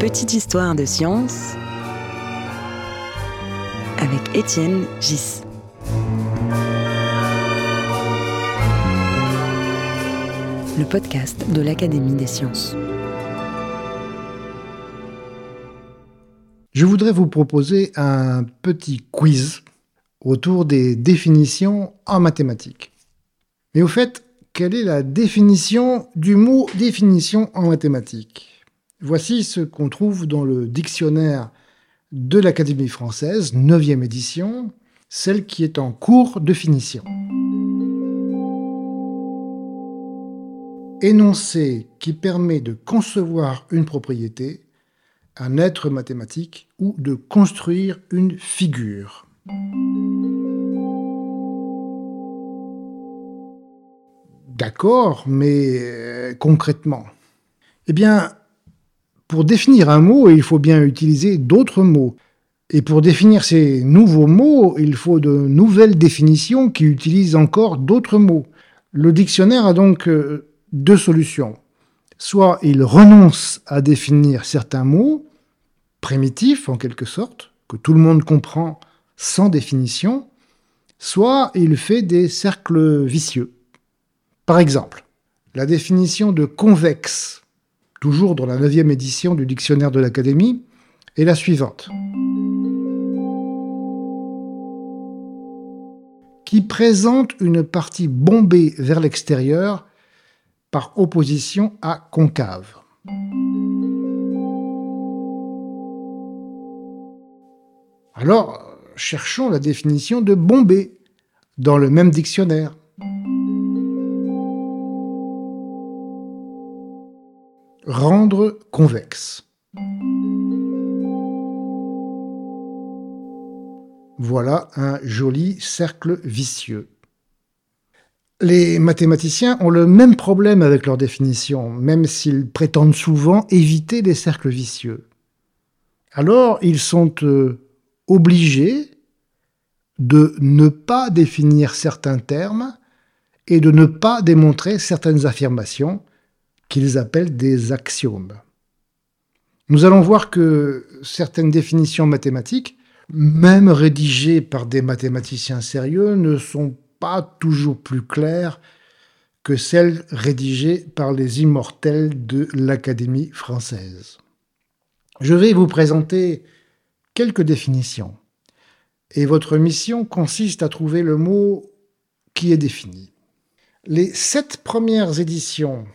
Petite histoire de science avec Étienne Gis. Le podcast de l'Académie des sciences. Je voudrais vous proposer un petit quiz autour des définitions en mathématiques. Mais au fait, quelle est la définition du mot définition en mathématiques? Voici ce qu'on trouve dans le dictionnaire de l'Académie française, 9e édition, celle qui est en cours de finition. Énoncé qui permet de concevoir une propriété, un être mathématique ou de construire une figure. D'accord, mais euh, concrètement Eh bien, pour définir un mot, il faut bien utiliser d'autres mots. Et pour définir ces nouveaux mots, il faut de nouvelles définitions qui utilisent encore d'autres mots. Le dictionnaire a donc euh, deux solutions. Soit il renonce à définir certains mots, primitifs en quelque sorte, que tout le monde comprend sans définition, soit il fait des cercles vicieux. Par exemple, la définition de convexe, toujours dans la neuvième édition du dictionnaire de l'Académie, est la suivante. Qui présente une partie bombée vers l'extérieur par opposition à concave. Alors, cherchons la définition de bombé dans le même dictionnaire. Rendre convexe. Voilà un joli cercle vicieux. Les mathématiciens ont le même problème avec leur définition, même s'ils prétendent souvent éviter les cercles vicieux. Alors, ils sont euh, obligés de ne pas définir certains termes et de ne pas démontrer certaines affirmations qu'ils appellent des axiomes. Nous allons voir que certaines définitions mathématiques, même rédigées par des mathématiciens sérieux, ne sont pas toujours plus claires que celles rédigées par les immortels de l'Académie française. Je vais vous présenter quelques définitions. Et votre mission consiste à trouver le mot qui est défini. Les sept premières éditions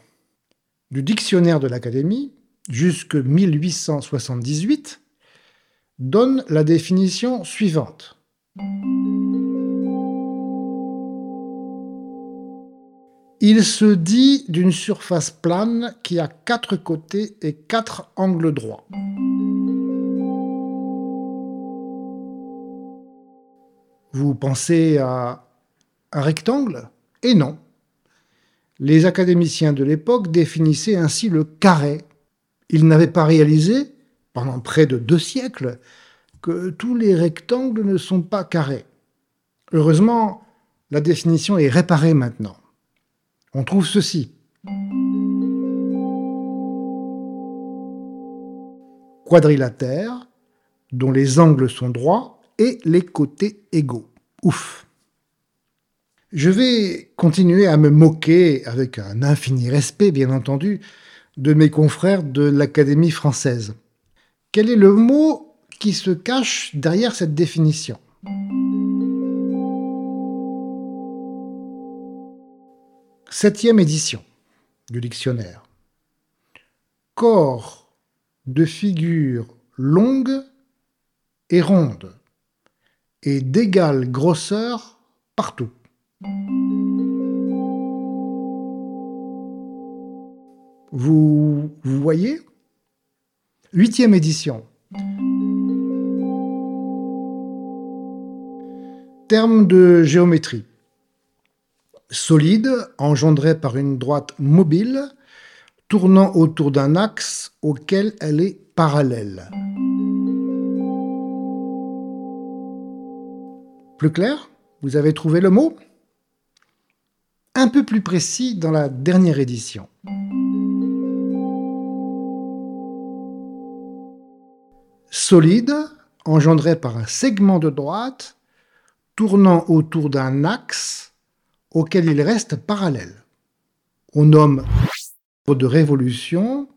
du dictionnaire de l'Académie, jusque 1878, donnent la définition suivante. Il se dit d'une surface plane qui a quatre côtés et quatre angles droits. Vous pensez à un rectangle? Et non. Les académiciens de l'époque définissaient ainsi le carré. Ils n'avaient pas réalisé, pendant près de deux siècles, que tous les rectangles ne sont pas carrés. Heureusement, la définition est réparée maintenant. On trouve ceci. Quadrilatère, dont les angles sont droits, et les côtés égaux. Ouf. Je vais continuer à me moquer, avec un infini respect bien entendu, de mes confrères de l'Académie française. Quel est le mot qui se cache derrière cette définition? Septième édition du dictionnaire. Corps de figure longue et ronde et d'égale grosseur partout. Vous, voyez? Huitième édition. Terme de géométrie. Solide, engendré par une droite mobile, tournant autour d'un axe auquel elle est parallèle. Plus clair? Vous avez trouvé le mot? Un peu plus précis dans la dernière édition. solide, engendré par un segment de droite, tournant autour d'un axe auquel il reste parallèle. On nomme de révolution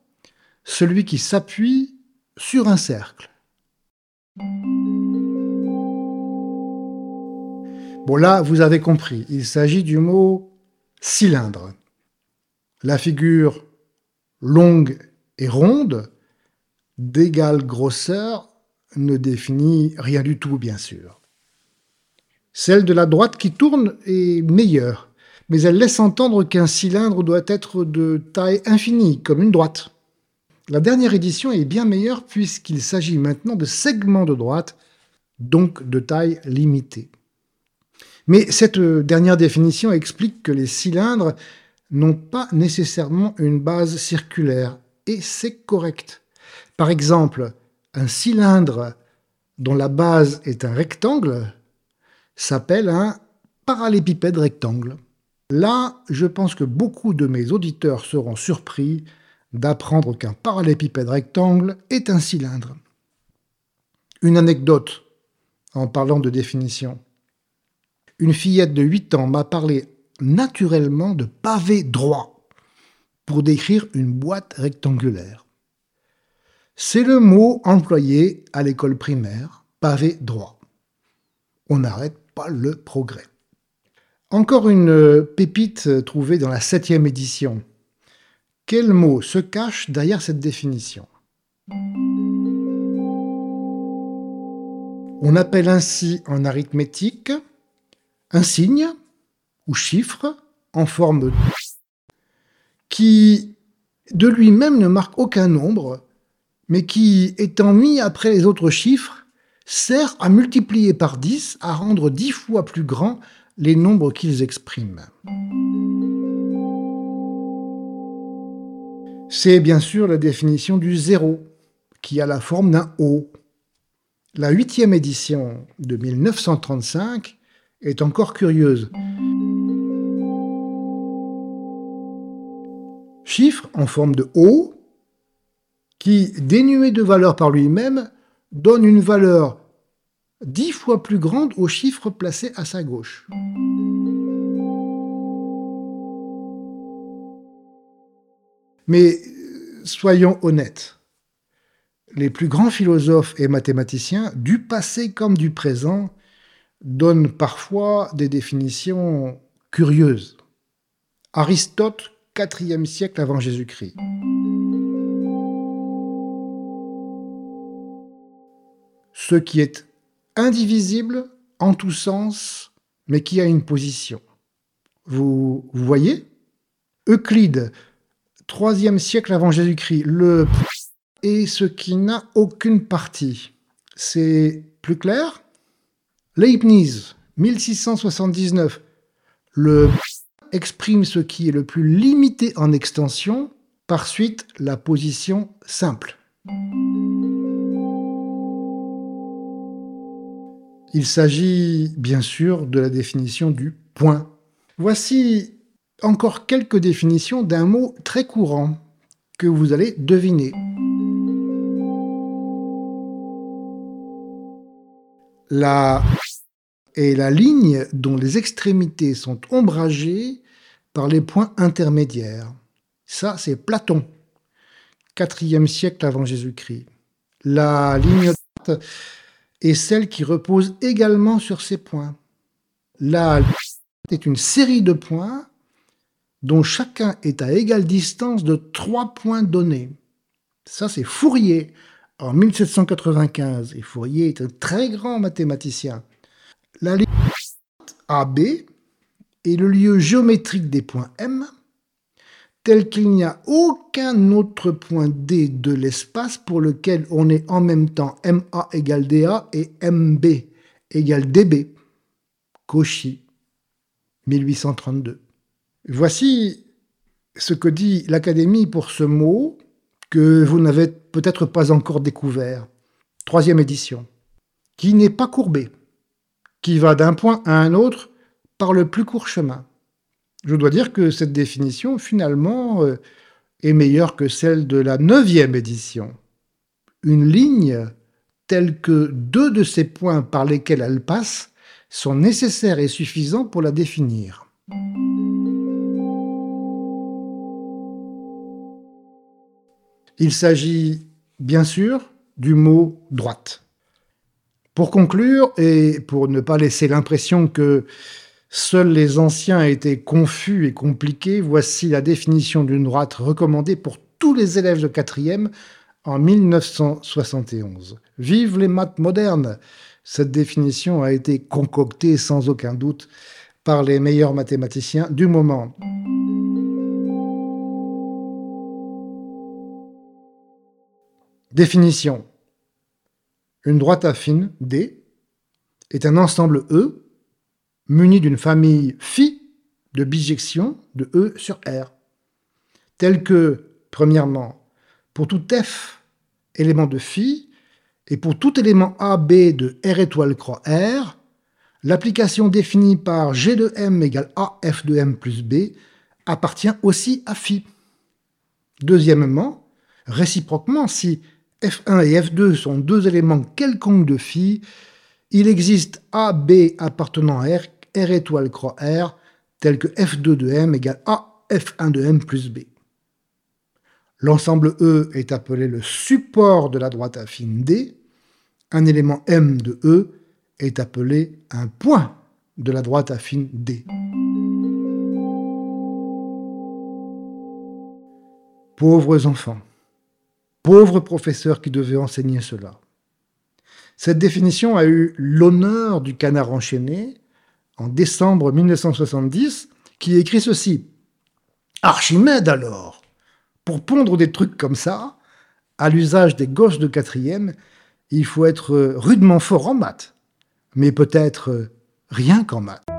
celui qui s'appuie sur un cercle. Bon là, vous avez compris, il s'agit du mot cylindre. La figure longue et ronde, d'égale grosseur, ne définit rien du tout, bien sûr. Celle de la droite qui tourne est meilleure, mais elle laisse entendre qu'un cylindre doit être de taille infinie, comme une droite. La dernière édition est bien meilleure puisqu'il s'agit maintenant de segments de droite, donc de taille limitée. Mais cette dernière définition explique que les cylindres n'ont pas nécessairement une base circulaire, et c'est correct. Par exemple, un cylindre dont la base est un rectangle s'appelle un parallépipède rectangle. Là, je pense que beaucoup de mes auditeurs seront surpris d'apprendre qu'un parallépipède rectangle est un cylindre. Une anecdote en parlant de définition. Une fillette de 8 ans m'a parlé naturellement de pavé droit pour décrire une boîte rectangulaire. C'est le mot employé à l'école primaire, pavé droit. On n'arrête pas le progrès. Encore une pépite trouvée dans la septième édition. Quel mot se cache derrière cette définition? On appelle ainsi en arithmétique un signe ou chiffre en forme qui de lui-même ne marque aucun nombre, mais qui, étant mis après les autres chiffres, sert à multiplier par 10, à rendre 10 fois plus grands les nombres qu'ils expriment. C'est bien sûr la définition du zéro, qui a la forme d'un O. La huitième édition de 1935 est encore curieuse. Chiffre en forme de O, qui, dénué de valeur par lui-même, donne une valeur dix fois plus grande au chiffre placé à sa gauche. Mais soyons honnêtes, les plus grands philosophes et mathématiciens, du passé comme du présent, donnent parfois des définitions curieuses. Aristote, 4e siècle avant Jésus-Christ. Ce qui est indivisible en tous sens, mais qui a une position. Vous, vous voyez? Euclide, 3e siècle avant Jésus-Christ, le est ce qui n'a aucune partie. C'est plus clair? Leibniz, 1679, le exprime ce qui est le plus limité en extension, par suite la position simple. Il s'agit bien sûr de la définition du point. Voici encore quelques définitions d'un mot très courant que vous allez deviner. La est la ligne dont les extrémités sont ombragées par les points intermédiaires. Ça, c'est Platon, 4e siècle avant Jésus-Christ. La ligne est celle qui repose également sur ces points. La est une série de points dont chacun est à égale distance de trois points donnés. Ça, c'est Fourier en 1795. Et Fourier est un très grand mathématicien. La ligne AB est le lieu géométrique des points M, tel qu'il n'y a aucun autre point D de l'espace pour lequel on est en même temps MA égale DA et MB égale DB. Cauchy, 1832. Voici ce que dit l'Académie pour ce mot que vous n'avez peut-être pas encore découvert. Troisième édition. Qui n'est pas courbé, qui va d'un point à un autre par le plus court chemin. Je dois dire que cette définition, finalement, euh, est meilleure que celle de la neuvième édition. Une ligne tels que deux de ces points par lesquels elle passe sont nécessaires et suffisants pour la définir. Il s'agit bien sûr du mot droite. Pour conclure, et pour ne pas laisser l'impression que seuls les anciens étaient confus et compliqués, voici la définition d'une droite recommandée pour tous les élèves de quatrième en 1971. Vive les maths modernes Cette définition a été concoctée sans aucun doute par les meilleurs mathématiciens du moment. Définition. Une droite affine, D, est un ensemble E muni d'une famille phi de bijections de E sur R, tel que, premièrement, pour tout F élément de phi, et pour tout élément AB de R étoile croix R, l'application définie par G de M égale AF de M plus B appartient aussi à phi. Deuxièmement, réciproquement, si F1 et F2 sont deux éléments quelconques de phi, il existe AB appartenant à R, R étoile croix R, tel que F2 de M égale A F1 de M plus B. L'ensemble E est appelé le support de la droite affine D. Un élément M de E est appelé un point de la droite affine D. Pauvres enfants. Pauvre professeur qui devait enseigner cela. Cette définition a eu l'honneur du canard enchaîné en décembre 1970, qui écrit ceci. Archimède alors, pour pondre des trucs comme ça, à l'usage des gosses de quatrième, il faut être rudement fort en maths, mais peut-être rien qu'en maths.